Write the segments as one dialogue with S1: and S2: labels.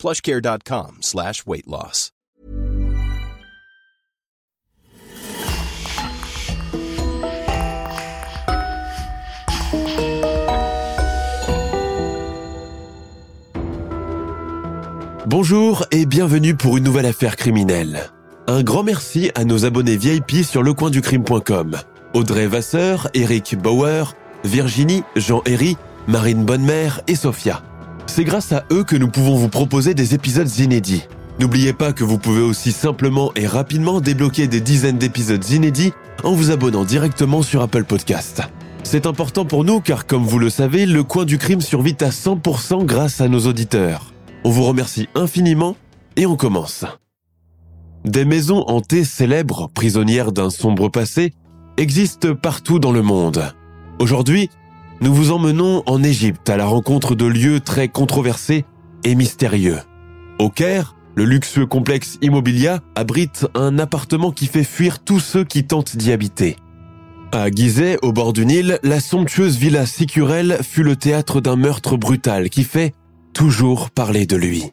S1: plushcare.com slash weight loss.
S2: Bonjour et bienvenue pour une nouvelle affaire criminelle. Un grand merci à nos abonnés VIP sur lecoinducrime.com. Audrey Vasseur, Eric Bauer, Virginie, Jean-Héry, Marine Bonnemère et Sophia. C'est grâce à eux que nous pouvons vous proposer des épisodes inédits. N'oubliez pas que vous pouvez aussi simplement et rapidement débloquer des dizaines d'épisodes inédits en vous abonnant directement sur Apple Podcast. C'est important pour nous car comme vous le savez, le coin du crime survit à 100% grâce à nos auditeurs. On vous remercie infiniment et on commence. Des maisons hantées célèbres, prisonnières d'un sombre passé, existent partout dans le monde. Aujourd'hui, nous vous emmenons en Égypte à la rencontre de lieux très controversés et mystérieux. Au Caire, le luxueux complexe Immobilia abrite un appartement qui fait fuir tous ceux qui tentent d'y habiter. À Gizeh, au bord du Nil, la somptueuse villa Sicurel fut le théâtre d'un meurtre brutal qui fait toujours parler de lui.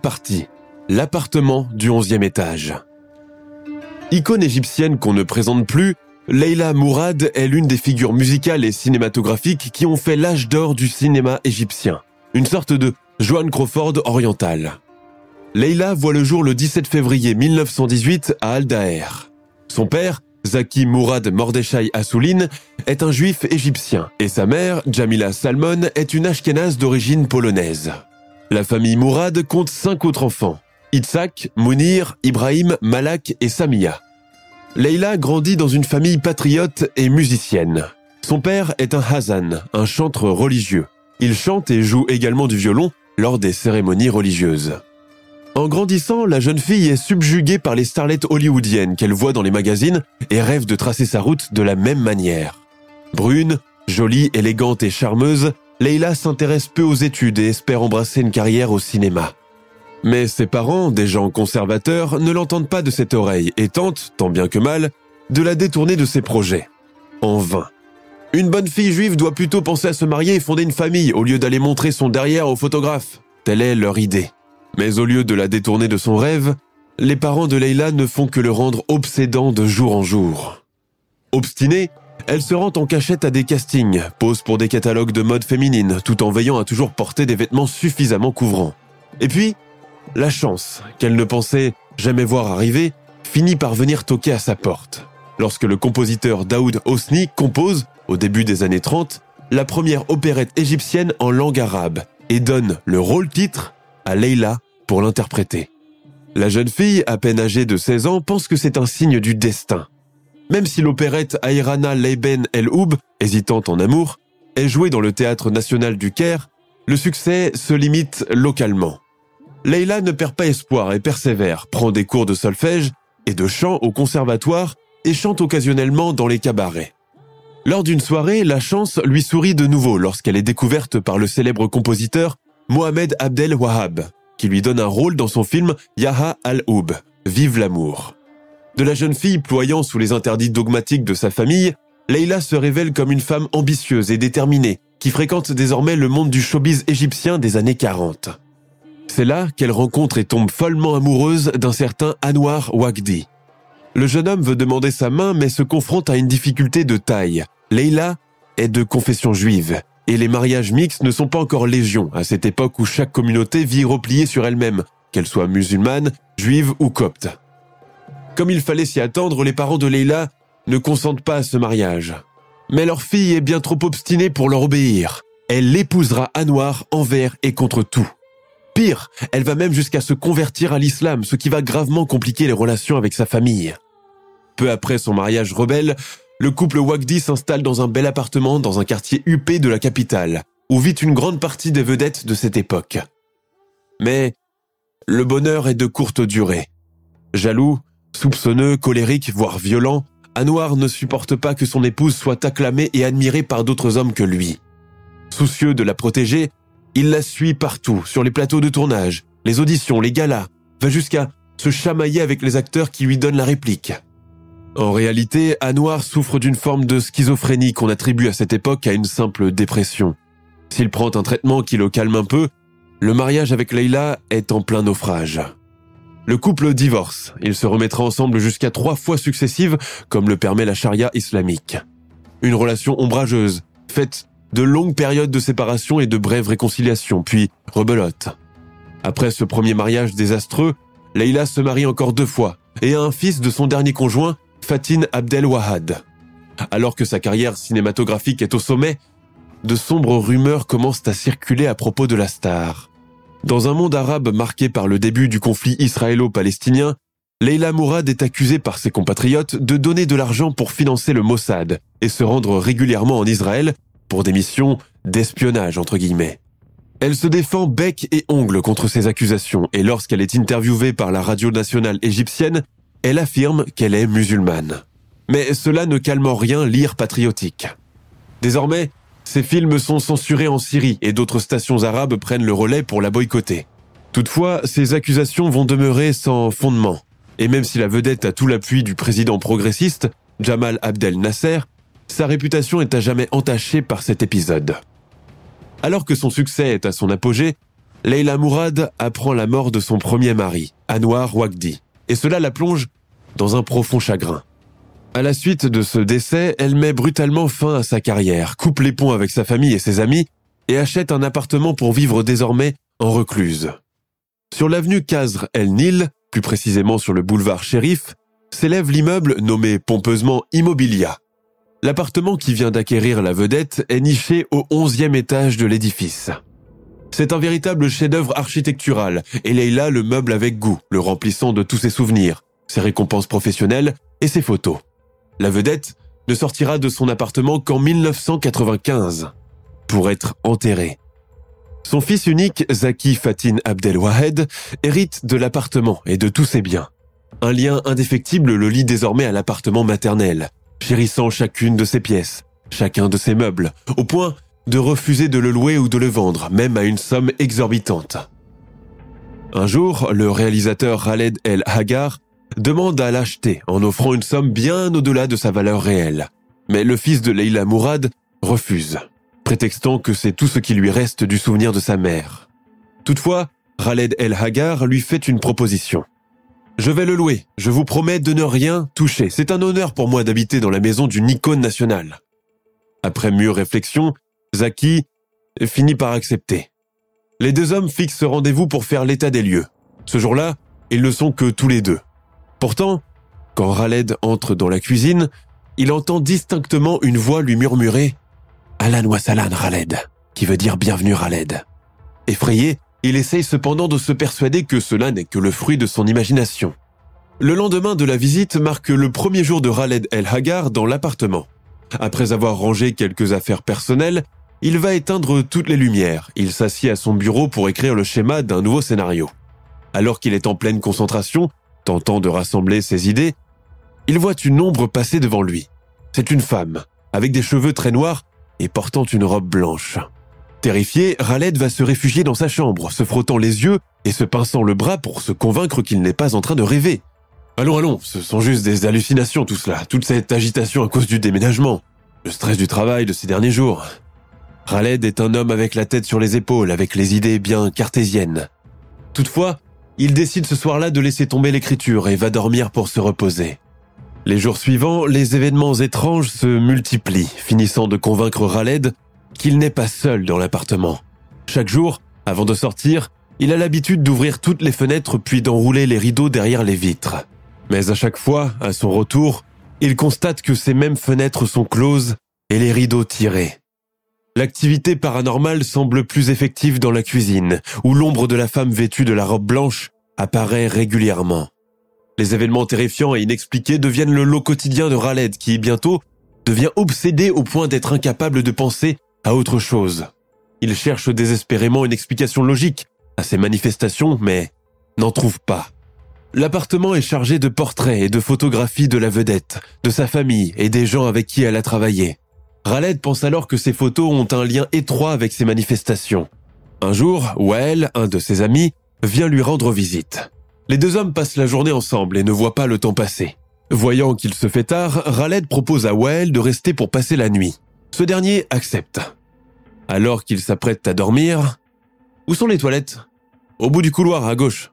S2: Partie. L'appartement du 11e étage. Icône égyptienne qu'on ne présente plus, Leila Mourad est l'une des figures musicales et cinématographiques qui ont fait l'âge d'or du cinéma égyptien. Une sorte de Joan Crawford orientale. Leila voit le jour le 17 février 1918 à Al-Daher. Son père, Zaki Mourad Mordechai Assouline, est un juif égyptien et sa mère, Jamila Salmon, est une ashkénaze d'origine polonaise. La famille Mourad compte cinq autres enfants. Itzhak, Mounir, Ibrahim, Malak et Samia. Leila grandit dans une famille patriote et musicienne. Son père est un Hazan, un chantre religieux. Il chante et joue également du violon lors des cérémonies religieuses. En grandissant, la jeune fille est subjuguée par les starlettes hollywoodiennes qu'elle voit dans les magazines et rêve de tracer sa route de la même manière. Brune, jolie, élégante et charmeuse, Leila s'intéresse peu aux études et espère embrasser une carrière au cinéma. Mais ses parents, des gens conservateurs, ne l'entendent pas de cette oreille et tentent, tant bien que mal, de la détourner de ses projets. En vain. Une bonne fille juive doit plutôt penser à se marier et fonder une famille au lieu d'aller montrer son derrière aux photographes. Telle est leur idée. Mais au lieu de la détourner de son rêve, les parents de Leila ne font que le rendre obsédant de jour en jour. Obstinée, elle se rend en cachette à des castings, pose pour des catalogues de mode féminine, tout en veillant à toujours porter des vêtements suffisamment couvrants. Et puis, la chance, qu'elle ne pensait jamais voir arriver, finit par venir toquer à sa porte. Lorsque le compositeur Daoud Hosni compose, au début des années 30, la première opérette égyptienne en langue arabe et donne le rôle-titre à Leila pour l'interpréter. La jeune fille, à peine âgée de 16 ans, pense que c'est un signe du destin. Même si l'opérette Ayrana Leiben El Oub, hésitante en amour, est jouée dans le théâtre national du Caire, le succès se limite localement. Leila ne perd pas espoir et persévère, prend des cours de solfège et de chant au conservatoire et chante occasionnellement dans les cabarets. Lors d'une soirée, la chance lui sourit de nouveau lorsqu'elle est découverte par le célèbre compositeur Mohamed Abdel Wahab, qui lui donne un rôle dans son film Yaha al-Oub, Vive l'amour. De la jeune fille ployant sous les interdits dogmatiques de sa famille, Leila se révèle comme une femme ambitieuse et déterminée, qui fréquente désormais le monde du showbiz égyptien des années 40. C'est là qu'elle rencontre et tombe follement amoureuse d'un certain Anwar Wagdi. Le jeune homme veut demander sa main mais se confronte à une difficulté de taille. Leila est de confession juive et les mariages mixtes ne sont pas encore légion à cette époque où chaque communauté vit repliée sur elle-même, qu'elle soit musulmane, juive ou copte. Comme il fallait s'y attendre, les parents de Leila ne consentent pas à ce mariage. Mais leur fille est bien trop obstinée pour leur obéir. Elle l'épousera Anwar envers et contre tout. Pire, elle va même jusqu'à se convertir à l'islam, ce qui va gravement compliquer les relations avec sa famille. Peu après son mariage rebelle, le couple Wagdi s'installe dans un bel appartement dans un quartier huppé de la capitale, où vit une grande partie des vedettes de cette époque. Mais le bonheur est de courte durée. Jaloux, soupçonneux, colérique, voire violent, Anwar ne supporte pas que son épouse soit acclamée et admirée par d'autres hommes que lui. Soucieux de la protéger, il la suit partout, sur les plateaux de tournage, les auditions, les galas, va jusqu'à se chamailler avec les acteurs qui lui donnent la réplique. En réalité, Anwar souffre d'une forme de schizophrénie qu'on attribue à cette époque à une simple dépression. S'il prend un traitement qui le calme un peu, le mariage avec Leila est en plein naufrage. Le couple divorce. Il se remettra ensemble jusqu'à trois fois successives, comme le permet la charia islamique. Une relation ombrageuse, faite de longues périodes de séparation et de brèves réconciliations, puis rebelote. Après ce premier mariage désastreux, Leila se marie encore deux fois et a un fils de son dernier conjoint, Fatin Abdel Wahad. Alors que sa carrière cinématographique est au sommet, de sombres rumeurs commencent à circuler à propos de la star. Dans un monde arabe marqué par le début du conflit israélo-palestinien, Leila Mourad est accusée par ses compatriotes de donner de l'argent pour financer le Mossad et se rendre régulièrement en Israël pour des missions d'espionnage entre guillemets. Elle se défend bec et ongle contre ces accusations et lorsqu'elle est interviewée par la radio nationale égyptienne, elle affirme qu'elle est musulmane. Mais cela ne calme en rien l'ire patriotique. Désormais, ces films sont censurés en Syrie et d'autres stations arabes prennent le relais pour la boycotter. Toutefois, ces accusations vont demeurer sans fondement. Et même si la vedette a tout l'appui du président progressiste, Jamal Abdel Nasser, sa réputation est à jamais entachée par cet épisode. Alors que son succès est à son apogée, Leila Mourad apprend la mort de son premier mari, Anwar Wagdi, et cela la plonge dans un profond chagrin. À la suite de ce décès, elle met brutalement fin à sa carrière, coupe les ponts avec sa famille et ses amis, et achète un appartement pour vivre désormais en recluse. Sur l'avenue Kazr El Nil, plus précisément sur le boulevard Shérif, s'élève l'immeuble nommé pompeusement Immobilia. L'appartement qui vient d'acquérir la vedette est niché au onzième étage de l'édifice. C'est un véritable chef-d'œuvre architectural, et Leila le meuble avec goût, le remplissant de tous ses souvenirs, ses récompenses professionnelles et ses photos. La vedette ne sortira de son appartement qu'en 1995 pour être enterrée. Son fils unique, Zaki Fatin Abdelwahed, hérite de l'appartement et de tous ses biens. Un lien indéfectible le lie désormais à l'appartement maternel, chérissant chacune de ses pièces, chacun de ses meubles, au point de refuser de le louer ou de le vendre, même à une somme exorbitante. Un jour, le réalisateur Khaled El Hagar demande à l'acheter en offrant une somme bien au-delà de sa valeur réelle. Mais le fils de Leila Mourad refuse, prétextant que c'est tout ce qui lui reste du souvenir de sa mère. Toutefois, Khaled El Hagar lui fait une proposition. Je vais le louer, je vous promets de ne rien toucher. C'est un honneur pour moi d'habiter dans la maison d'une icône nationale. Après mûre réflexion, Zaki finit par accepter. Les deux hommes fixent rendez-vous pour faire l'état des lieux. Ce jour-là, ils ne sont que tous les deux. Pourtant, quand Raled entre dans la cuisine, il entend distinctement une voix lui murmurer Alan Wassalan Raled, qui veut dire bienvenue Raled? Effrayé, il essaye cependant de se persuader que cela n'est que le fruit de son imagination. Le lendemain de la visite marque le premier jour de Raled El Hagar dans l'appartement. Après avoir rangé quelques affaires personnelles, il va éteindre toutes les lumières. Il s'assied à son bureau pour écrire le schéma d'un nouveau scénario. Alors qu'il est en pleine concentration, Tentant de rassembler ses idées, il voit une ombre passer devant lui. C'est une femme, avec des cheveux très noirs et portant une robe blanche. Terrifié, Raled va se réfugier dans sa chambre, se frottant les yeux et se pinçant le bras pour se convaincre qu'il n'est pas en train de rêver. Allons, allons, ce sont juste des hallucinations tout cela, toute cette agitation à cause du déménagement, le stress du travail de ces derniers jours. Raled est un homme avec la tête sur les épaules, avec les idées bien cartésiennes. Toutefois, il décide ce soir-là de laisser tomber l'écriture et va dormir pour se reposer. Les jours suivants, les événements étranges se multiplient, finissant de convaincre Raled qu'il n'est pas seul dans l'appartement. Chaque jour, avant de sortir, Il a l'habitude d'ouvrir toutes les fenêtres puis d'enrouler les rideaux derrière les vitres. Mais à chaque fois, à son retour, il constate que ces mêmes fenêtres sont closes et les rideaux tirés. L'activité paranormale semble plus effective dans la cuisine, où l'ombre de la femme vêtue de la robe blanche apparaît régulièrement. Les événements terrifiants et inexpliqués deviennent le lot quotidien de Raled qui, bientôt, devient obsédé au point d'être incapable de penser à autre chose. Il cherche désespérément une explication logique à ces manifestations, mais n'en trouve pas. L'appartement est chargé de portraits et de photographies de la vedette, de sa famille et des gens avec qui elle a travaillé. Raled pense alors que ces photos ont un lien étroit avec ces manifestations. Un jour, Wael, un de ses amis, vient lui rendre visite. Les deux hommes passent la journée ensemble et ne voient pas le temps passer. Voyant qu'il se fait tard, Raled propose à Wael de rester pour passer la nuit. Ce dernier accepte. Alors qu'il s'apprête à dormir, où sont les toilettes? Au bout du couloir, à gauche.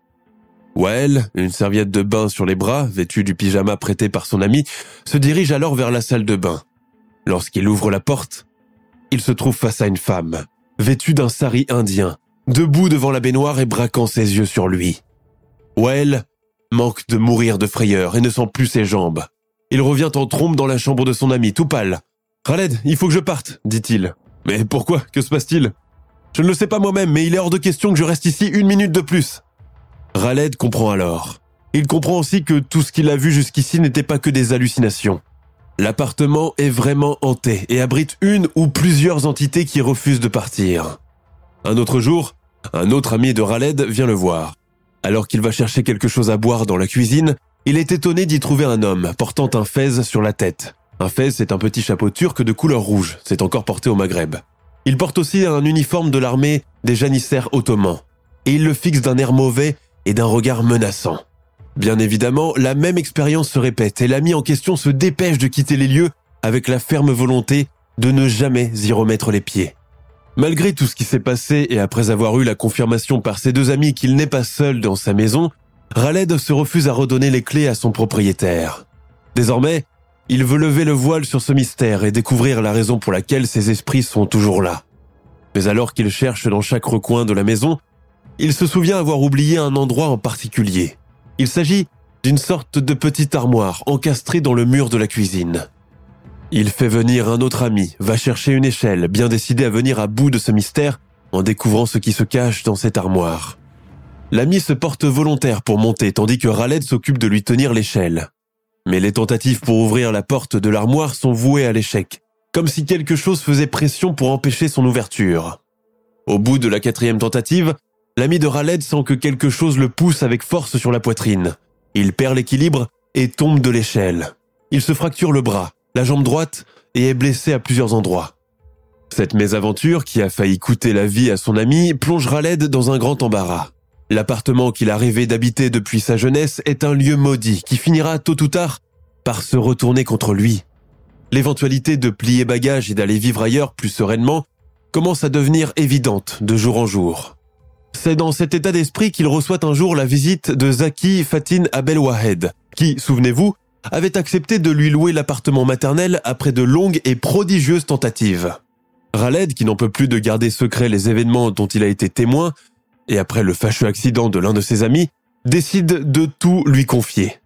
S2: Wael, une serviette de bain sur les bras, vêtue du pyjama prêté par son ami, se dirige alors vers la salle de bain. Lorsqu'il ouvre la porte, il se trouve face à une femme, vêtue d'un sari indien, debout devant la baignoire et braquant ses yeux sur lui. Well manque de mourir de frayeur et ne sent plus ses jambes. Il revient en trombe dans la chambre de son ami, tout pâle. Khaled, il faut que je parte, dit-il. Mais pourquoi? Que se passe-t-il? Je ne le sais pas moi-même, mais il est hors de question que je reste ici une minute de plus. Khaled comprend alors. Il comprend aussi que tout ce qu'il a vu jusqu'ici n'était pas que des hallucinations. L'appartement est vraiment hanté et abrite une ou plusieurs entités qui refusent de partir. Un autre jour, un autre ami de Raled vient le voir. Alors qu'il va chercher quelque chose à boire dans la cuisine, il est étonné d'y trouver un homme portant un fez sur la tête. Un fez, c'est un petit chapeau turc de couleur rouge, c'est encore porté au Maghreb. Il porte aussi un uniforme de l'armée des janissaires ottomans. Et il le fixe d'un air mauvais et d'un regard menaçant. Bien évidemment, la même expérience se répète et l'ami en question se dépêche de quitter les lieux avec la ferme volonté de ne jamais y remettre les pieds. Malgré tout ce qui s'est passé et après avoir eu la confirmation par ses deux amis qu'il n'est pas seul dans sa maison, Raled se refuse à redonner les clés à son propriétaire. Désormais, il veut lever le voile sur ce mystère et découvrir la raison pour laquelle ces esprits sont toujours là. Mais alors qu'il cherche dans chaque recoin de la maison, il se souvient avoir oublié un endroit en particulier. Il s'agit d'une sorte de petite armoire encastrée dans le mur de la cuisine. Il fait venir un autre ami, va chercher une échelle, bien décidé à venir à bout de ce mystère en découvrant ce qui se cache dans cette armoire. L'ami se porte volontaire pour monter tandis que Raled s'occupe de lui tenir l'échelle. Mais les tentatives pour ouvrir la porte de l'armoire sont vouées à l'échec, comme si quelque chose faisait pression pour empêcher son ouverture. Au bout de la quatrième tentative, L'ami de Raled sent que quelque chose le pousse avec force sur la poitrine. Il perd l'équilibre et tombe de l'échelle. Il se fracture le bras, la jambe droite et est blessé à plusieurs endroits. Cette mésaventure, qui a failli coûter la vie à son ami, plonge Raled dans un grand embarras. L'appartement qu'il a rêvé d'habiter depuis sa jeunesse est un lieu maudit qui finira tôt ou tard par se retourner contre lui. L'éventualité de plier bagages et d'aller vivre ailleurs plus sereinement commence à devenir évidente de jour en jour. C'est dans cet état d'esprit qu'il reçoit un jour la visite de Zaki Fatin Abel Wahed, qui, souvenez-vous, avait accepté de lui louer l'appartement maternel après de longues et prodigieuses tentatives. Raled, qui n'en peut plus de garder secret les événements dont il a été témoin, et après le fâcheux accident de l'un de ses amis, décide de tout lui confier.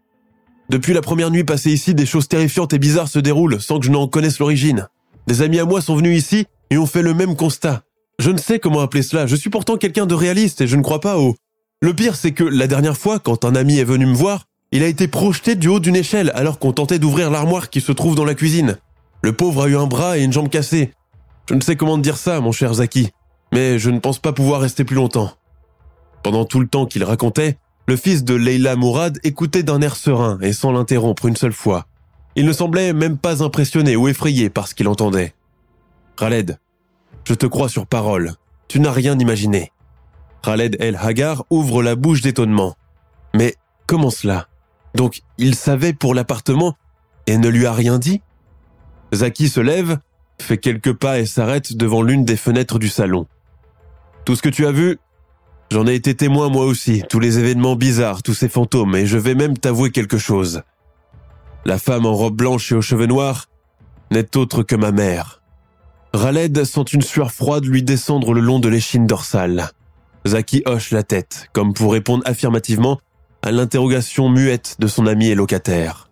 S2: Depuis la première nuit passée ici, des choses terrifiantes et bizarres se déroulent sans que je n'en connaisse l'origine. Des amis à moi sont venus ici et ont fait le même constat. Je ne sais comment appeler cela, je suis pourtant quelqu'un de réaliste et je ne crois pas au... Le pire, c'est que la dernière fois, quand un ami est venu me voir, il a été projeté du haut d'une échelle alors qu'on tentait d'ouvrir l'armoire qui se trouve dans la cuisine. Le pauvre a eu un bras et une jambe cassée. Je ne sais comment dire ça, mon cher Zaki, mais je ne pense pas pouvoir rester plus longtemps. Pendant tout le temps qu'il racontait, le fils de Leila Mourad écoutait d'un air serein et sans l'interrompre une seule fois. Il ne semblait même pas impressionné ou effrayé par ce qu'il entendait. Khaled, je te crois sur parole. Tu n'as rien imaginé. Khaled El Hagar ouvre la bouche d'étonnement. Mais comment cela? Donc, il savait pour l'appartement et ne lui a rien dit? Zaki se lève, fait quelques pas et s'arrête devant l'une des fenêtres du salon. Tout ce que tu as vu, j'en ai été témoin moi aussi, tous les événements bizarres, tous ces fantômes, et je vais même t'avouer quelque chose. La femme en robe blanche et aux cheveux noirs n'est autre que ma mère. Raled sent une sueur froide lui descendre le long de l'échine dorsale. Zaki hoche la tête, comme pour répondre affirmativement à l'interrogation muette de son ami et locataire.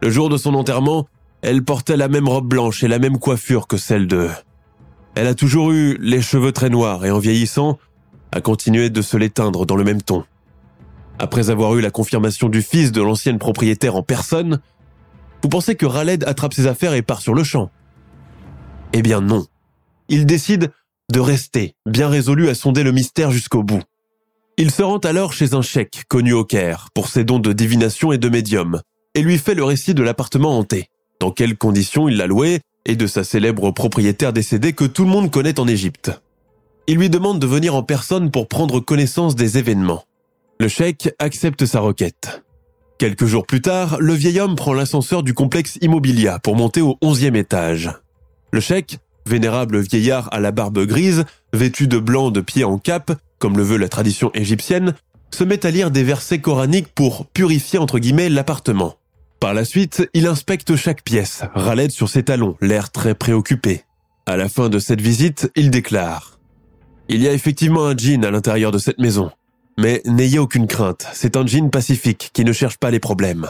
S2: Le jour de son enterrement, elle portait la même robe blanche et la même coiffure que celle de... Elle a toujours eu les cheveux très noirs et en vieillissant, a continué de se l'éteindre dans le même ton. Après avoir eu la confirmation du fils de l'ancienne propriétaire en personne, vous pensez que Raled attrape ses affaires et part sur le champ Eh bien non. Il décide de rester, bien résolu à sonder le mystère jusqu'au bout. Il se rend alors chez un cheikh connu au Caire pour ses dons de divination et de médium, et lui fait le récit de l'appartement hanté, dans quelles conditions il l'a loué, et de sa célèbre propriétaire décédée que tout le monde connaît en Égypte. Il lui demande de venir en personne pour prendre connaissance des événements. Le cheikh accepte sa requête. Quelques jours plus tard, le vieil homme prend l'ascenseur du complexe Immobilia pour monter au onzième étage. Le cheikh, vénérable vieillard à la barbe grise, vêtu de blanc de pied en cap, comme le veut la tradition égyptienne, se met à lire des versets coraniques pour purifier entre guillemets l'appartement. Par la suite, il inspecte chaque pièce, ralède sur ses talons, l'air très préoccupé. À la fin de cette visite, il déclare Il y a effectivement un djinn à l'intérieur de cette maison. Mais n'ayez aucune crainte, c'est un djinn pacifique qui ne cherche pas les problèmes.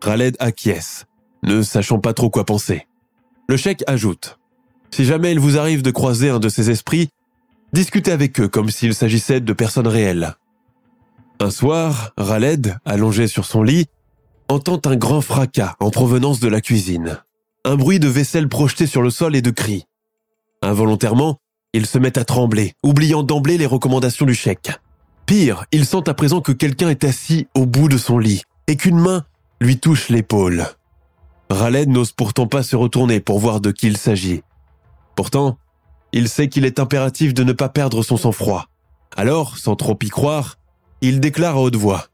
S2: Khaled acquiesce, ne sachant pas trop quoi penser. Le cheikh ajoute Si jamais il vous arrive de croiser un de ces esprits, discutez avec eux comme s'il s'agissait de personnes réelles. Un soir, Raled, allongé sur son lit, entend un grand fracas en provenance de la cuisine. Un bruit de vaisselle projetée sur le sol et de cris. Involontairement, il se met à trembler, oubliant d'emblée les recommandations du cheikh. Pire, il sent à présent que quelqu'un est assis au bout de son lit et qu'une main lui touche l'épaule. Raled n'ose pourtant pas se retourner pour voir de qui il s'agit. Pourtant, il sait qu'il est impératif de ne pas perdre son sang-froid. Alors, sans trop y croire, il déclare à haute voix.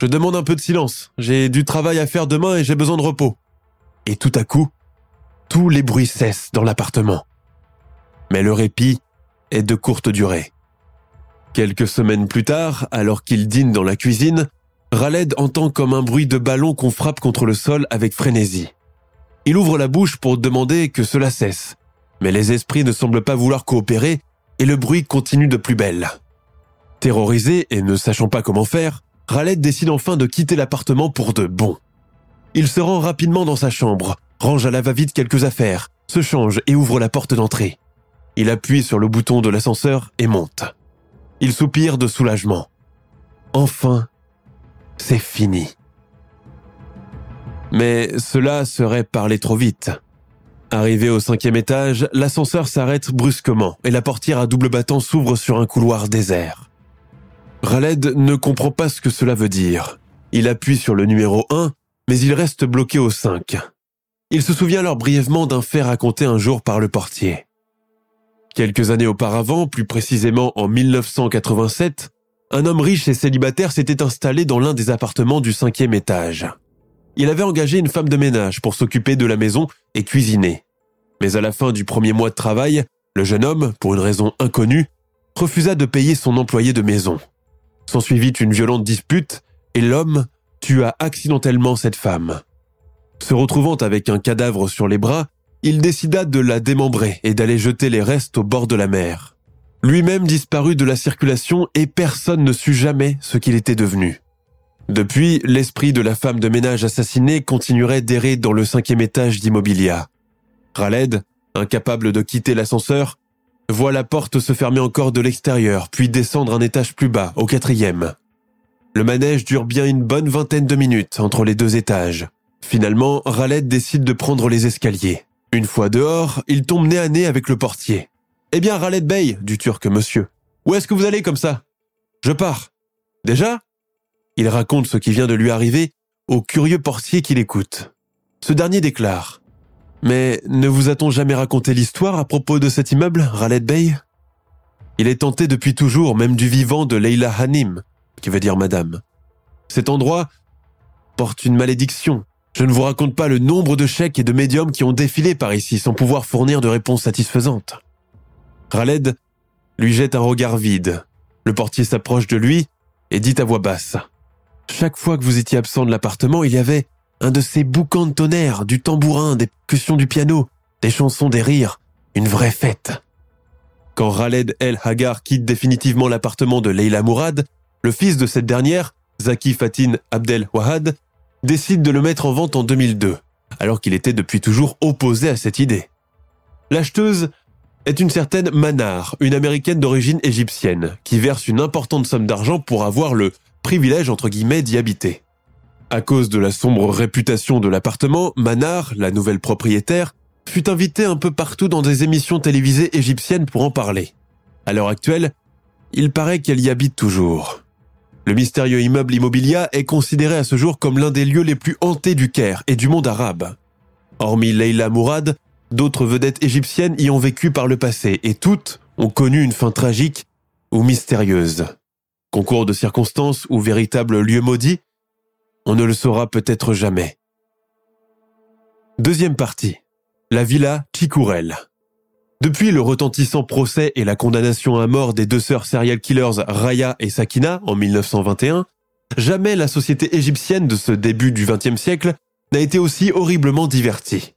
S2: Je demande un peu de silence, j'ai du travail à faire demain et j'ai besoin de repos. Et tout à coup, tous les bruits cessent dans l'appartement. Mais le répit est de courte durée. Quelques semaines plus tard, alors qu'il dîne dans la cuisine, Raled entend comme un bruit de ballon qu'on frappe contre le sol avec frénésie. Il ouvre la bouche pour demander que cela cesse, mais les esprits ne semblent pas vouloir coopérer et le bruit continue de plus belle. Terrorisé et ne sachant pas comment faire, Raled décide enfin de quitter l'appartement pour de bon. Il se rend rapidement dans sa chambre, range à la va-vite quelques affaires, se change et ouvre la porte d'entrée. Il appuie sur le bouton de l'ascenseur et monte. Il soupire de soulagement. Enfin, c'est fini. Mais cela serait parler trop vite. Arrivé au cinquième étage, l'ascenseur s'arrête brusquement et la portière à double battant s'ouvre sur un couloir désert. Raled ne comprend pas ce que cela veut dire. Il appuie sur le numéro 1, mais il reste bloqué au 5. Il se souvient alors brièvement d'un fait raconté un jour par le portier. Quelques années auparavant, plus précisément en 1987, un homme riche et célibataire s'était installé dans l'un des appartements du cinquième étage. Il avait engagé une femme de ménage pour s'occuper de la maison et cuisiner. Mais à la fin du premier mois de travail, le jeune homme, pour une raison inconnue, refusa de payer son employé de maison. S'ensuivit une violente dispute et l'homme tua accidentellement cette femme. Se retrouvant avec un cadavre sur les bras, il décida de la démembrer et d'aller jeter les restes au bord de la mer. Lui-même disparut de la circulation et personne ne sut jamais ce qu'il était devenu. Depuis, l'esprit de la femme de ménage assassinée continuerait d'errer dans le cinquième étage d'Immobilia. Raled, incapable de quitter l'ascenseur, voit la porte se fermer encore de l'extérieur, puis descendre un étage plus bas, au quatrième. Le manège dure bien une bonne vingtaine de minutes entre les deux étages. Finalement, Raled décide de prendre les escaliers. Une fois dehors, il tombe nez à nez avec le portier. Eh bien, Raled Bey, du turc monsieur. Où est-ce que vous allez comme ça? Je pars. Déjà? Il raconte ce qui vient de lui arriver au curieux portier qui l'écoute. Ce dernier déclare Mais ne vous a-t-on jamais raconté l'histoire à propos de cet immeuble, Raled Bey? Il est tenté depuis toujours, même du vivant de Leila Hanim, qui veut dire madame. Cet endroit porte une malédiction je ne vous raconte pas le nombre de chèques et de médiums qui ont défilé par ici sans pouvoir fournir de réponses satisfaisantes. Raled lui jette un regard vide. Le portier s'approche de lui et dit à voix basse. Chaque fois que vous étiez absent de l'appartement, il y avait un de ces boucans de tonnerre, du tambourin, des percussions du piano, des chansons, des rires, une vraie fête. Quand Khaled El Hagar quitte définitivement l'appartement de Leila Mourad, le fils de cette dernière, Zaki Fatin Abdel Wahad, décide de le mettre en vente en 2002, alors qu'il était depuis toujours opposé à cette idée. L'acheteuse est une certaine Manar, une américaine d'origine égyptienne, qui verse une importante somme d'argent pour avoir le privilège d'y habiter. À cause de la sombre réputation de l'appartement, Manar, la nouvelle propriétaire, fut invitée un peu partout dans des émissions télévisées égyptiennes pour en parler. À l'heure actuelle, il paraît qu'elle y habite toujours. Le mystérieux immeuble Immobilia est considéré à ce jour comme l'un des lieux les plus hantés du Caire et du monde arabe. Hormis Leila Mourad, d'autres vedettes égyptiennes y ont vécu par le passé et toutes ont connu une fin tragique ou mystérieuse. Concours de circonstances ou véritable lieu maudit On ne le saura peut-être jamais. Deuxième partie. La villa Chikourel. Depuis le retentissant procès et la condamnation à mort des deux sœurs serial killers Raya et Sakina en 1921, jamais la société égyptienne de ce début du XXe siècle n'a été aussi horriblement divertie.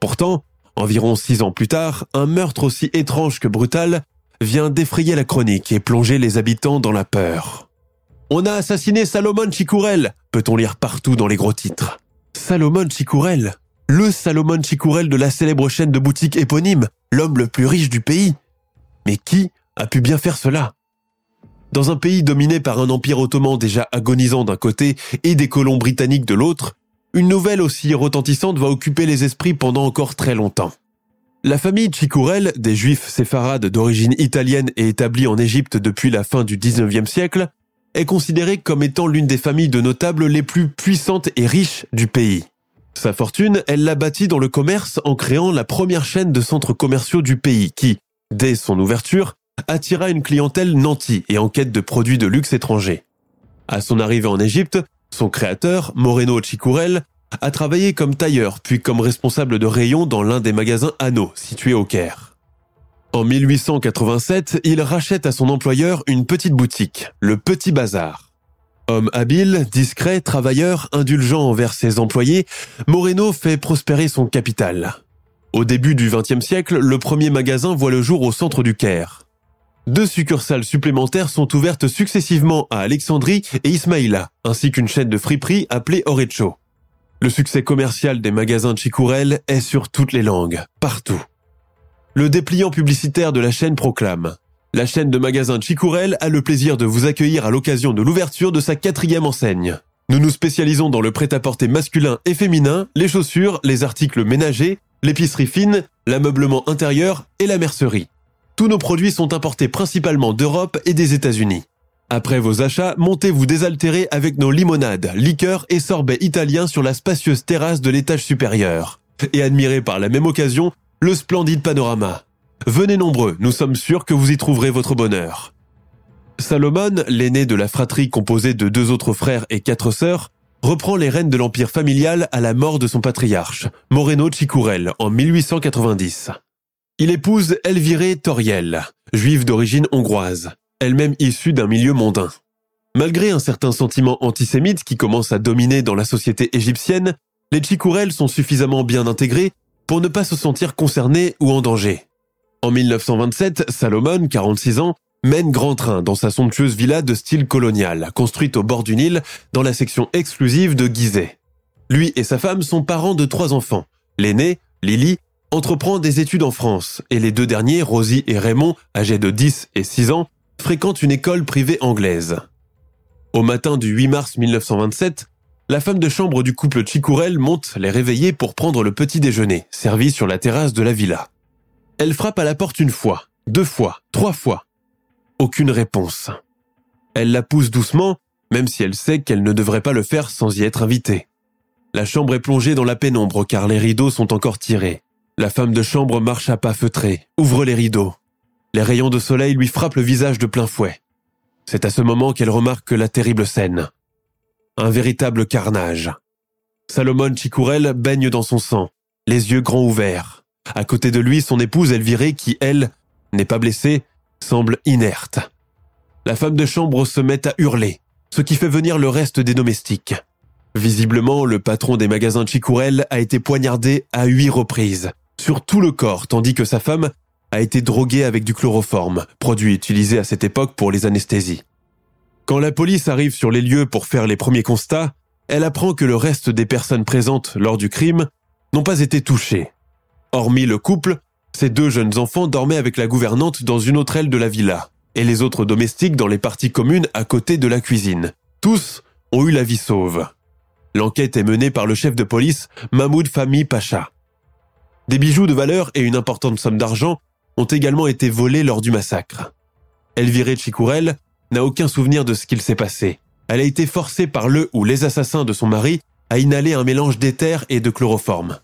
S2: Pourtant, environ six ans plus tard, un meurtre aussi étrange que brutal vient d'effrayer la chronique et plonger les habitants dans la peur. On a assassiné Salomon Chikourel, peut-on lire partout dans les gros titres. Salomon Chikourel, le Salomon Chikourel de la célèbre chaîne de boutiques éponyme, l'homme le plus riche du pays. Mais qui a pu bien faire cela? Dans un pays dominé par un empire ottoman déjà agonisant d'un côté et des colons britanniques de l'autre, une nouvelle aussi retentissante va occuper les esprits pendant encore très longtemps. La famille Chikourel, des juifs séfarades d'origine italienne et établis en Égypte depuis la fin du 19e siècle, est considérée comme étant l'une des familles de notables les plus puissantes et riches du pays. Sa fortune, elle l'a bâtie dans le commerce en créant la première chaîne de centres commerciaux du pays qui, dès son ouverture, attira une clientèle nantie et en quête de produits de luxe étrangers. À son arrivée en Égypte, son créateur, Moreno Chikourel, a travaillé comme tailleur puis comme responsable de rayon dans l'un des magasins Anneau situé au Caire. En 1887, il rachète à son employeur une petite boutique, le Petit Bazar. Homme habile, discret, travailleur, indulgent envers ses employés, Moreno fait prospérer son capital. Au début du XXe siècle, le premier magasin voit le jour au centre du Caire. Deux succursales supplémentaires sont ouvertes successivement à Alexandrie et Ismaïla, ainsi qu'une chaîne de friperie appelée Orecho. Le succès commercial des magasins Chikourel est sur toutes les langues, partout. Le dépliant publicitaire de la chaîne proclame la chaîne de magasins Chikourel a le plaisir de vous accueillir à l'occasion de l'ouverture de sa quatrième enseigne. Nous nous spécialisons dans le prêt-à-porter masculin et féminin, les chaussures, les articles ménagers, l'épicerie fine, l'ameublement intérieur et la mercerie. Tous nos produits sont importés principalement d'Europe et des États-Unis. Après vos achats, montez vous désaltérer avec nos limonades, liqueurs et sorbets italiens sur la spacieuse terrasse de l'étage supérieur. Et admirez par la même occasion le splendide panorama. Venez nombreux, nous sommes sûrs que vous y trouverez votre bonheur. Salomon, l'aîné de la fratrie composée de deux autres frères et quatre sœurs, reprend les rênes de l'empire familial à la mort de son patriarche, Moreno Chikourel, en 1890. Il épouse Elvire Toriel, juive d'origine hongroise, elle-même issue d'un milieu mondain. Malgré un certain sentiment antisémite qui commence à dominer dans la société égyptienne, les Chikourel sont suffisamment bien intégrés pour ne pas se sentir concernés ou en danger. En 1927, Salomon, 46 ans, mène grand train dans sa somptueuse villa de style colonial, construite au bord du Nil, dans la section exclusive de Gizeh. Lui et sa femme sont parents de trois enfants. L'aîné, Lily, entreprend des études en France, et les deux derniers, Rosie et Raymond, âgés de 10 et 6 ans, fréquentent une école privée anglaise. Au matin du 8 mars 1927, la femme de chambre du couple Chikourel monte les réveiller pour prendre le petit déjeuner, servi sur la terrasse de la villa. Elle frappe à la porte une fois, deux fois, trois fois. Aucune réponse. Elle la pousse doucement, même si elle sait qu'elle ne devrait pas le faire sans y être invitée. La chambre est plongée dans la pénombre car les rideaux sont encore tirés. La femme de chambre marche à pas feutrés, ouvre les rideaux. Les rayons de soleil lui frappent le visage de plein fouet. C'est à ce moment qu'elle remarque la terrible scène. Un véritable carnage. Salomon Chikourel baigne dans son sang, les yeux grands ouverts. À côté de lui, son épouse Elvirée, qui, elle, n'est pas blessée, semble inerte. La femme de chambre se met à hurler, ce qui fait venir le reste des domestiques. Visiblement, le patron des magasins Chikourel a été poignardé à huit reprises, sur tout le corps, tandis que sa femme a été droguée avec du chloroforme, produit utilisé à cette époque pour les anesthésies. Quand la police arrive sur les lieux pour faire les premiers constats, elle apprend que le reste des personnes présentes lors du crime n'ont pas été touchées. Hormis le couple, ces deux jeunes enfants dormaient avec la gouvernante dans une autre aile de la villa, et les autres domestiques dans les parties communes à côté de la cuisine. Tous ont eu la vie sauve. L'enquête est menée par le chef de police, Mahmoud Fahmi Pacha. Des bijoux de valeur et une importante somme d'argent ont également été volés lors du massacre. Elvire Chicourel n'a aucun souvenir de ce qu'il s'est passé. Elle a été forcée par le ou les assassins de son mari à inhaler un mélange d'éther et de chloroforme.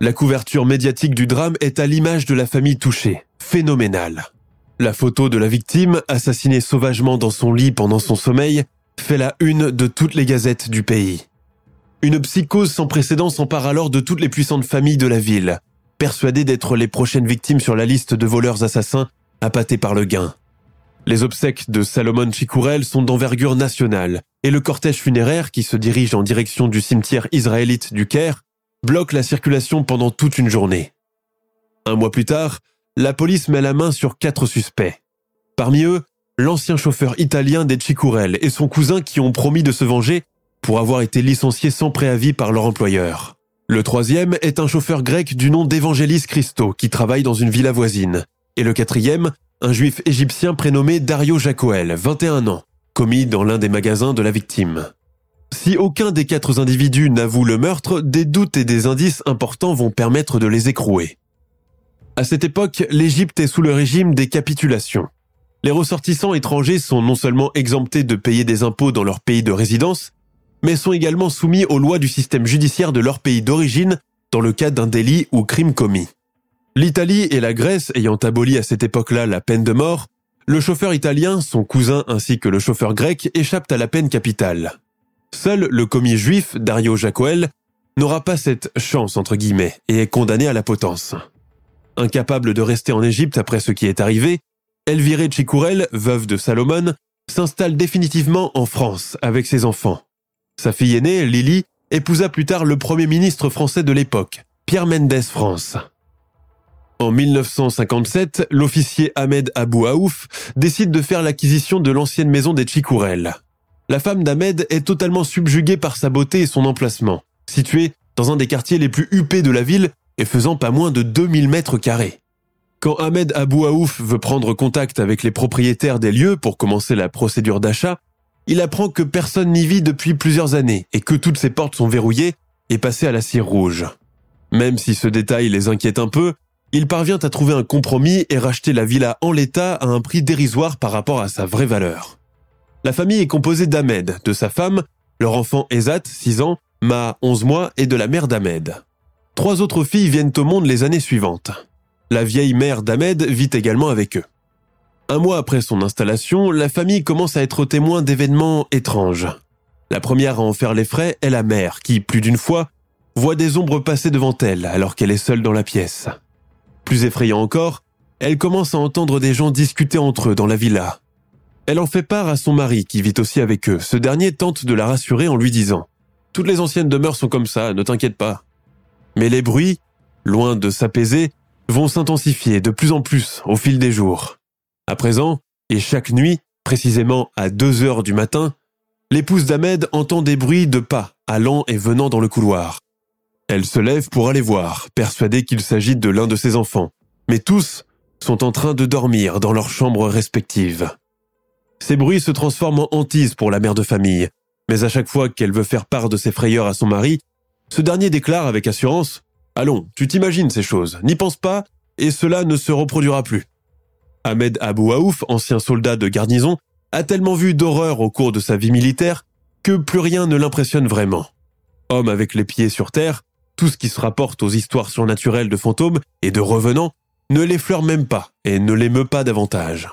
S2: La couverture médiatique du drame est à l'image de la famille touchée, phénoménale. La photo de la victime, assassinée sauvagement dans son lit pendant son sommeil, fait la une de toutes les gazettes du pays. Une psychose sans précédent s'empare alors de toutes les puissantes familles de la ville, persuadées d'être les prochaines victimes sur la liste de voleurs assassins appâtés par le gain. Les obsèques de Salomon Chikourel sont d'envergure nationale, et le cortège funéraire qui se dirige en direction du cimetière israélite du Caire bloque la circulation pendant toute une journée. Un mois plus tard, la police met la main sur quatre suspects. Parmi eux, l'ancien chauffeur italien des Chikourel et son cousin qui ont promis de se venger pour avoir été licenciés sans préavis par leur employeur. Le troisième est un chauffeur grec du nom d'Evangelis Christo qui travaille dans une villa voisine. Et le quatrième, un juif égyptien prénommé Dario Jacoel, 21 ans, commis dans l'un des magasins de la victime. Si aucun des quatre individus n'avoue le meurtre, des doutes et des indices importants vont permettre de les écrouer. À cette époque, l'Égypte est sous le régime des capitulations. Les ressortissants étrangers sont non seulement exemptés de payer des impôts dans leur pays de résidence, mais sont également soumis aux lois du système judiciaire de leur pays d'origine dans le cas d'un délit ou crime commis. L'Italie et la Grèce ayant aboli à cette époque-là la peine de mort, le chauffeur italien, son cousin ainsi que le chauffeur grec échappent à la peine capitale. Seul le commis juif, Dario Jacoel, n'aura pas cette chance entre guillemets et est condamné à la potence. Incapable de rester en Égypte après ce qui est arrivé, Elvire Chicourel, veuve de Salomon, s'installe définitivement en France avec ses enfants. Sa fille aînée, Lily, épousa plus tard le premier ministre français de l'époque, Pierre Mendès France. En 1957, l'officier Ahmed Abou Aouf décide de faire l'acquisition de l'ancienne maison des Chicourel. La femme d'Ahmed est totalement subjuguée par sa beauté et son emplacement, situé dans un des quartiers les plus huppés de la ville et faisant pas moins de 2000 mètres carrés. Quand Ahmed Abou Aouf veut prendre contact avec les propriétaires des lieux pour commencer la procédure d'achat, il apprend que personne n'y vit depuis plusieurs années et que toutes ses portes sont verrouillées et passées à la cire rouge. Même si ce détail les inquiète un peu, il parvient à trouver un compromis et racheter la villa en l'état à un prix dérisoire par rapport à sa vraie valeur. La famille est composée d'Ahmed, de sa femme, leur enfant Ezat, 6 ans, Ma, 11 mois, et de la mère d'Ahmed. Trois autres filles viennent au monde les années suivantes. La vieille mère d'Ahmed vit également avec eux. Un mois après son installation, la famille commence à être témoin d'événements étranges. La première à en faire les frais est la mère, qui, plus d'une fois, voit des ombres passer devant elle alors qu'elle est seule dans la pièce. Plus effrayant encore, elle commence à entendre des gens discuter entre eux dans la villa. Elle en fait part à son mari qui vit aussi avec eux. Ce dernier tente de la rassurer en lui disant ⁇ Toutes les anciennes demeures sont comme ça, ne t'inquiète pas. ⁇ Mais les bruits, loin de s'apaiser, vont s'intensifier de plus en plus au fil des jours. À présent, et chaque nuit, précisément à 2 heures du matin, l'épouse d'Ahmed entend des bruits de pas allant et venant dans le couloir. Elle se lève pour aller voir, persuadée qu'il s'agit de l'un de ses enfants. Mais tous sont en train de dormir dans leurs chambres respectives. Ces bruits se transforment en hantise pour la mère de famille, mais à chaque fois qu'elle veut faire part de ses frayeurs à son mari, ce dernier déclare avec assurance Allons, tu t'imagines ces choses, n'y pense pas, et cela ne se reproduira plus. Ahmed Abou Aouf, ancien soldat de garnison, a tellement vu d'horreur au cours de sa vie militaire que plus rien ne l'impressionne vraiment. Homme avec les pieds sur terre, tout ce qui se rapporte aux histoires surnaturelles de fantômes et de revenants ne l'effleure même pas et ne l'émeut pas davantage.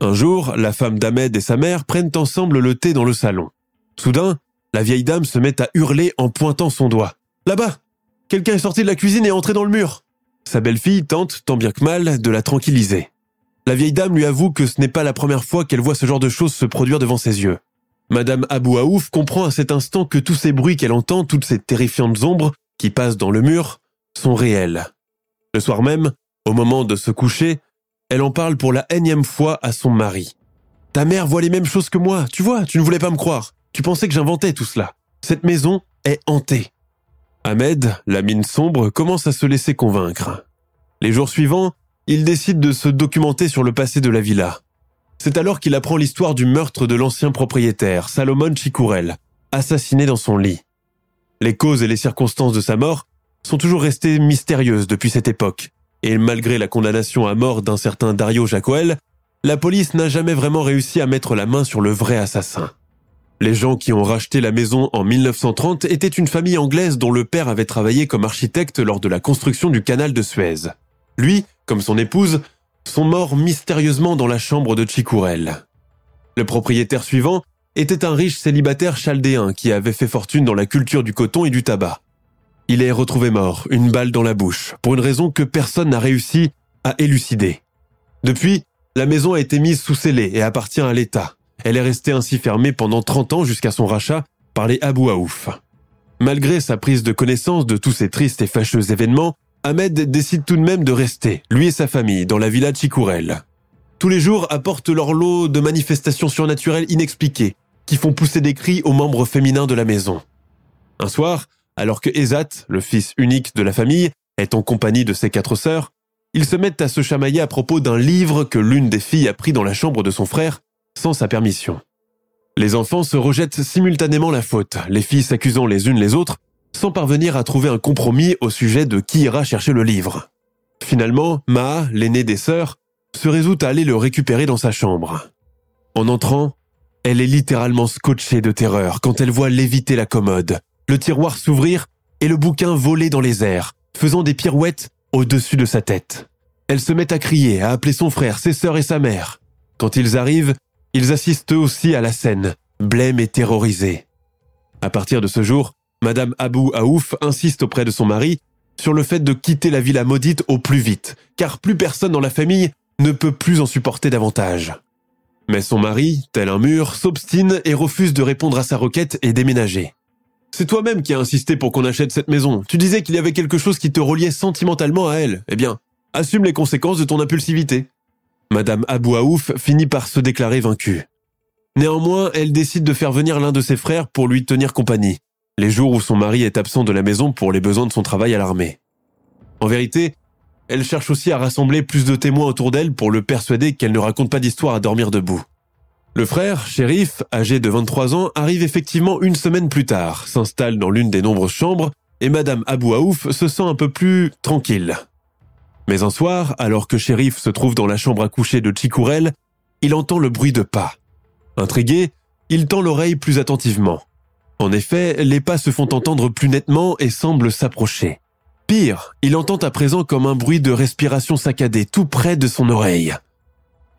S2: Un jour, la femme d'Ahmed et sa mère prennent ensemble le thé dans le salon. Soudain, la vieille dame se met à hurler en pointant son doigt. Là-bas Quelqu'un est sorti de la cuisine et est entré dans le mur Sa belle-fille tente, tant bien que mal, de la tranquilliser. La vieille dame lui avoue que ce n'est pas la première fois qu'elle voit ce genre de choses se produire devant ses yeux. Madame Abou Aouf comprend à cet instant que tous ces bruits qu'elle entend, toutes ces terrifiantes ombres, qui passent dans le mur sont réels. Le soir même, Au moment de se coucher, elle en parle pour la énième fois à son mari. Ta mère voit les mêmes choses que moi, tu vois, tu ne voulais pas me croire. Tu pensais que j'inventais tout cela. Cette maison est hantée. Ahmed, la mine sombre, commence à se laisser convaincre. Les jours suivants, il décide de se documenter sur le passé de la villa. C'est alors qu'il apprend l'histoire du meurtre de l'ancien propriétaire, Salomon Chicourel, assassiné dans son lit. Les causes et les circonstances de sa mort sont toujours restées mystérieuses depuis cette époque, et malgré la condamnation à mort d'un certain Dario Jacoel, la police n'a jamais vraiment réussi à mettre la main sur le vrai assassin. Les gens qui ont racheté la maison en 1930 étaient une famille anglaise dont le père avait travaillé comme architecte lors de la construction du canal de Suez. Lui, comme son épouse, sont morts mystérieusement dans la chambre de Chicourel. Le propriétaire suivant était un riche célibataire chaldéen qui avait fait fortune dans la culture du coton et du tabac. Il est retrouvé mort, une balle dans la bouche, pour une raison que personne n'a réussi à élucider. Depuis, la maison a été mise sous scellé et appartient à l'État. Elle est restée ainsi fermée pendant 30 ans jusqu'à son rachat par les Abou Aouf. Malgré sa prise de connaissance de tous ces tristes et fâcheux événements, Ahmed décide tout de même de rester, lui et sa famille, dans la villa Chicourel. Tous les jours apportent leur lot de manifestations surnaturelles inexpliquées, qui font pousser des cris aux membres féminins de la maison. Un soir, alors que Ezat, le fils unique de la famille, est en compagnie de ses quatre sœurs, ils se mettent à se chamailler à propos d'un livre que l'une des filles a pris dans la chambre de son frère sans sa permission. Les enfants se rejettent simultanément la faute, les filles s'accusant les unes les autres, sans parvenir à trouver un compromis au sujet de qui ira chercher le livre. Finalement, Maa, l'aînée des sœurs, se résout à aller le récupérer dans sa chambre. En entrant, elle est littéralement scotchée de terreur quand elle voit léviter la commode, le tiroir s'ouvrir et le bouquin voler dans les airs, faisant des pirouettes au-dessus de sa tête. Elle se met à crier, à appeler son frère, ses sœurs et sa mère. Quand ils arrivent, ils assistent eux aussi à la scène, blêmes et terrorisés. À partir de ce jour, Madame Abou Aouf insiste auprès de son mari sur le fait de quitter la villa maudite au plus vite, car plus personne dans la famille ne peut plus en supporter davantage. Mais son mari, tel un mur, s'obstine et refuse de répondre à sa requête et déménager. C'est toi-même qui as insisté pour qu'on achète cette maison. Tu disais qu'il y avait quelque chose qui te reliait sentimentalement à elle. Eh bien, assume les conséquences de ton impulsivité. Madame Abou Aouf finit par se déclarer vaincue. Néanmoins, elle décide de faire venir l'un de ses frères pour lui tenir compagnie, les jours où son mari est absent de la maison pour les besoins de son travail à l'armée. En vérité, elle cherche aussi à rassembler plus de témoins autour d'elle pour le persuader qu'elle ne raconte pas d'histoire à dormir debout. Le frère, shérif, âgé de 23 ans, arrive effectivement une semaine plus tard, s'installe dans l'une des nombreuses chambres, et Madame Abou Aouf se sent un peu plus tranquille. Mais un soir, alors que Shérif se trouve dans la chambre à coucher de Chicourel, il entend le bruit de pas. Intrigué, il tend l'oreille plus attentivement. En effet, les pas se font entendre plus nettement et semblent s'approcher. Pire, il entend à présent comme un bruit de respiration saccadée tout près de son oreille.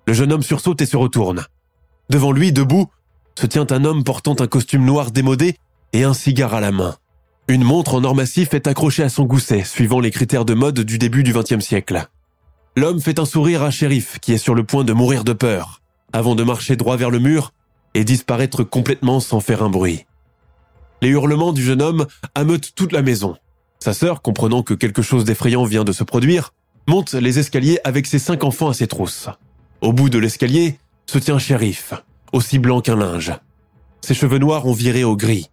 S2: Le jeune homme sursaute et se retourne. Devant lui, debout, se tient un homme portant un costume noir démodé et un cigare à la main. Une montre en or massif est accrochée à son gousset, suivant les critères de mode du début du XXe siècle. L'homme fait un sourire à shérif, qui est sur le point de mourir de peur, avant de marcher droit vers le mur et disparaître complètement sans faire un bruit. Les hurlements du jeune homme ameutent toute la maison. Sa sœur, comprenant que quelque chose d'effrayant vient de se produire, monte les escaliers avec ses cinq enfants à ses trousses. Au bout de l'escalier se tient shérif, aussi blanc qu'un linge. Ses cheveux noirs ont viré au gris,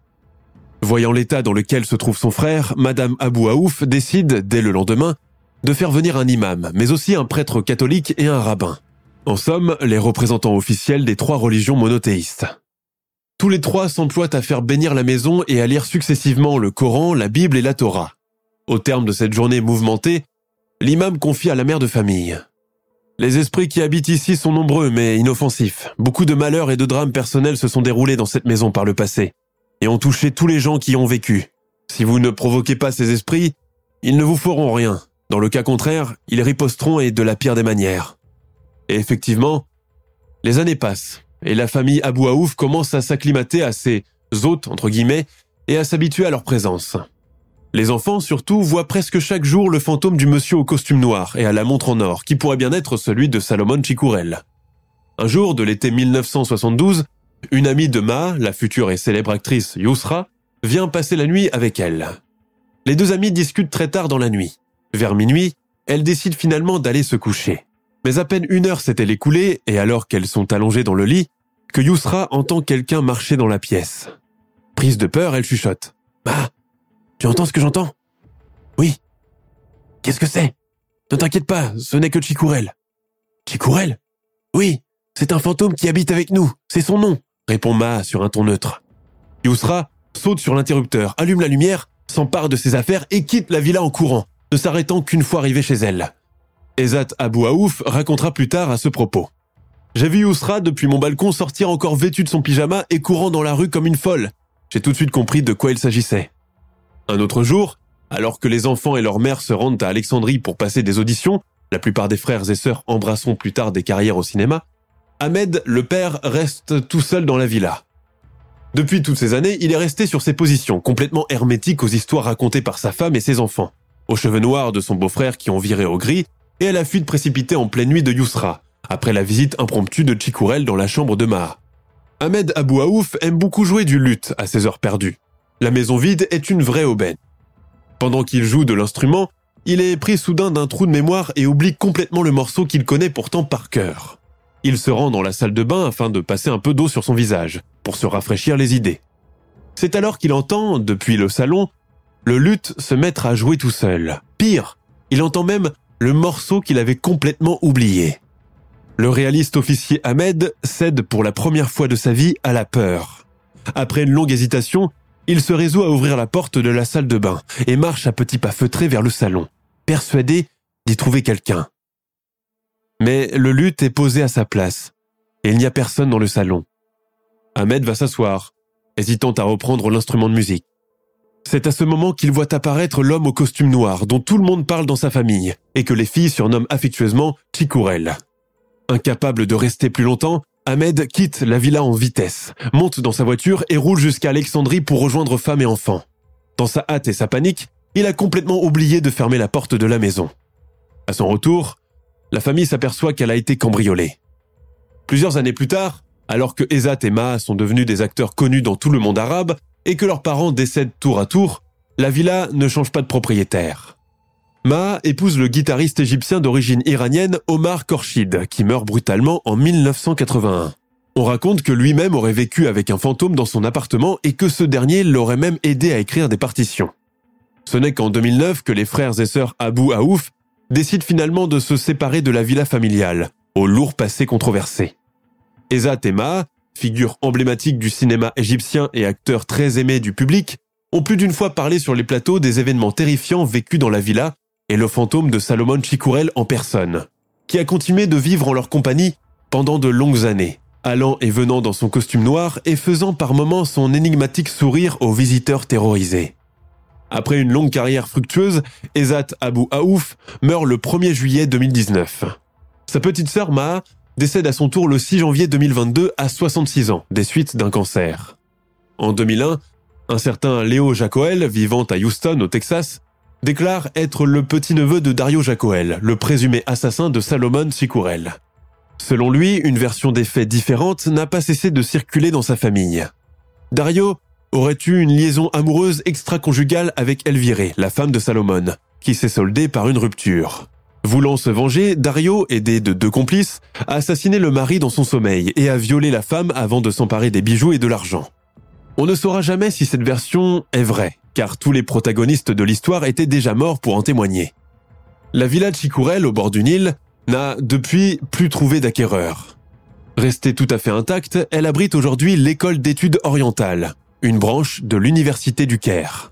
S2: Voyant l'état dans lequel se trouve son frère, Madame Abou Aouf décide, dès le lendemain, de faire venir un imam, mais aussi un prêtre catholique et un rabbin. En somme, les représentants officiels des trois religions monothéistes. Tous les trois s'emploient à faire bénir la maison et à lire successivement le Coran, la Bible et la Torah. Au terme de cette journée mouvementée, l'imam confie à la mère de famille. Les esprits qui habitent ici sont nombreux mais inoffensifs. Beaucoup de malheurs et de drames personnels se sont déroulés dans cette maison par le passé et ont touché tous les gens qui y ont vécu. Si vous ne provoquez pas ces esprits, ils ne vous feront rien. Dans le cas contraire, ils riposteront et de la pire des manières. Et effectivement, les années passent, et la famille Abou Aouf commence à s'acclimater à ces hôtes, entre guillemets, et à s'habituer à leur présence. Les enfants, surtout, voient presque chaque jour le fantôme du monsieur au costume noir et à la montre en or, qui pourrait bien être celui de Salomon Chicourel. Un jour de l'été 1972, une amie de Ma, la future et célèbre actrice Yousra, vient passer la nuit avec elle. Les deux amies discutent très tard dans la nuit. Vers minuit, elles décident finalement d'aller se coucher. Mais à peine une heure s'est-elle écoulée, et alors qu'elles sont allongées dans le lit, que Yousra entend quelqu'un marcher dans la pièce. Prise de peur, elle chuchote. Bah, tu entends ce que j'entends? Oui. Qu'est-ce que c'est Ne t'inquiète pas, ce n'est que Chikourel. Chikourel Oui, c'est un fantôme qui habite avec nous, c'est son nom, répond Ma sur un ton neutre. Yousra saute sur l'interrupteur, allume la lumière, s'empare de ses affaires et quitte la villa en courant, ne s'arrêtant qu'une fois arrivé chez elle. Ezat Abou Aouf racontera plus tard à ce propos. J'ai vu Yousra depuis mon balcon sortir encore vêtu de son pyjama et courant dans la rue comme une folle. J'ai tout de suite compris de quoi il s'agissait. Un autre jour, alors que les enfants et leur mère se rendent à Alexandrie pour passer des auditions, la plupart des frères et sœurs embrasseront plus tard des carrières au cinéma, Ahmed, le père, reste tout seul dans la villa. Depuis toutes ces années, il est resté sur ses positions, complètement hermétique aux histoires racontées par sa femme et ses enfants, aux cheveux noirs de son beau-frère qui ont viré au gris, et à la fuite précipitée en pleine nuit de Yousra, après la visite impromptue de Chikourel dans la chambre de Maha. Ahmed Abou Aouf aime beaucoup jouer du luth à ses heures perdues. La maison vide est une vraie aubaine. Pendant qu'il joue de l'instrument, il est pris soudain d'un trou de mémoire et oublie complètement le morceau qu'il connaît pourtant par cœur. Il se rend dans la salle de bain afin de passer un peu d'eau sur son visage, pour se rafraîchir les idées. C'est alors qu'il entend, depuis le salon, le luth se mettre à jouer tout seul. Pire, il entend même le morceau qu'il avait complètement oublié. Le réaliste officier Ahmed cède pour la première fois de sa vie à la peur. Après une longue hésitation, il se résout à ouvrir la porte de la salle de bain et marche à petits pas feutrés vers le salon, persuadé d'y trouver quelqu'un. Mais le luth est posé à sa place, et il n'y a personne dans le salon. Ahmed va s'asseoir, hésitant à reprendre l'instrument de musique. C'est à ce moment qu'il voit apparaître l'homme au costume noir dont tout le monde parle dans sa famille et que les filles surnomment affectueusement Chikourel. Incapable de rester plus longtemps, Ahmed quitte la villa en vitesse, monte dans sa voiture et roule jusqu'à Alexandrie pour rejoindre femme et enfants. Dans sa hâte et sa panique, il a complètement oublié de fermer la porte de la maison. À son retour, la famille s'aperçoit qu'elle a été cambriolée. Plusieurs années plus tard, alors que Ezat et Ma sont devenus des acteurs connus dans tout le monde arabe et que leurs parents décèdent tour à tour, la villa ne change pas de propriétaire. Ma épouse le guitariste égyptien d'origine iranienne Omar Korshid, qui meurt brutalement en 1981. On raconte que lui-même aurait vécu avec un fantôme dans son appartement et que ce dernier l'aurait même aidé à écrire des partitions. Ce n'est qu'en 2009 que les frères et sœurs Abu Aouf décide finalement de se séparer de la villa familiale, au lourd passé controversé. Eza Tema, figure emblématique du cinéma égyptien et acteur très aimé du public, ont plus d'une fois parlé sur les plateaux des événements terrifiants vécus dans la villa et le fantôme de Salomon Chikourel en personne, qui a continué de vivre en leur compagnie pendant de longues années, allant et venant dans son costume noir et faisant par moments son énigmatique sourire aux visiteurs terrorisés. Après une longue carrière fructueuse, Ezat Abou Aouf meurt le 1er juillet 2019. Sa petite sœur Maha décède à son tour le 6 janvier 2022 à 66 ans, des suites d'un cancer. En 2001, un certain Léo Jacoel, vivant à Houston, au Texas, déclare être le petit-neveu de Dario Jacoel, le présumé assassin de Salomon Sikourel. Selon lui, une version des faits différente n'a pas cessé de circuler dans sa famille. Dario aurait eu une liaison amoureuse extra-conjugale avec Elviré, la femme de Salomon, qui s'est soldée par une rupture. Voulant se venger, Dario, aidé de deux complices, a assassiné le mari dans son sommeil et a violé la femme avant de s'emparer des bijoux et de l'argent. On ne saura jamais si cette version est vraie, car tous les protagonistes de l'histoire étaient déjà morts pour en témoigner. La villa de Chicourel, au bord du Nil, n'a depuis plus trouvé d'acquéreur. Restée tout à fait intacte, elle abrite aujourd'hui l'école d'études orientales, une branche de l'Université du Caire.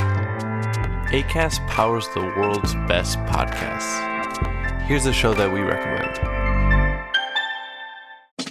S3: ACAST powers the world's best podcasts. Here's a show that we recommend.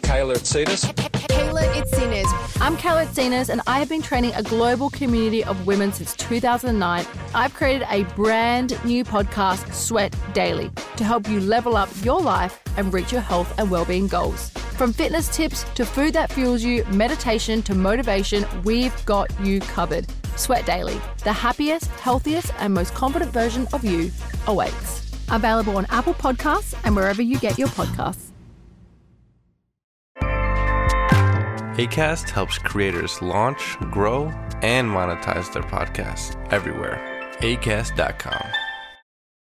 S4: Kayla Itsinas.
S5: Kayla Itsinas. I'm Kayla Itsinas, and I have been training a global community of women since 2009. I've created a brand new podcast, Sweat Daily, to help you level up your life and reach your health and well-being goals. From fitness tips to food that fuels you, meditation to motivation, we've got you covered. Sweat Daily, the happiest, healthiest, and most confident version of you awaits. Available on Apple Podcasts and wherever you get your podcasts.
S3: ACAST helps creators launch, grow, and monetize their podcasts everywhere. ACAST.com.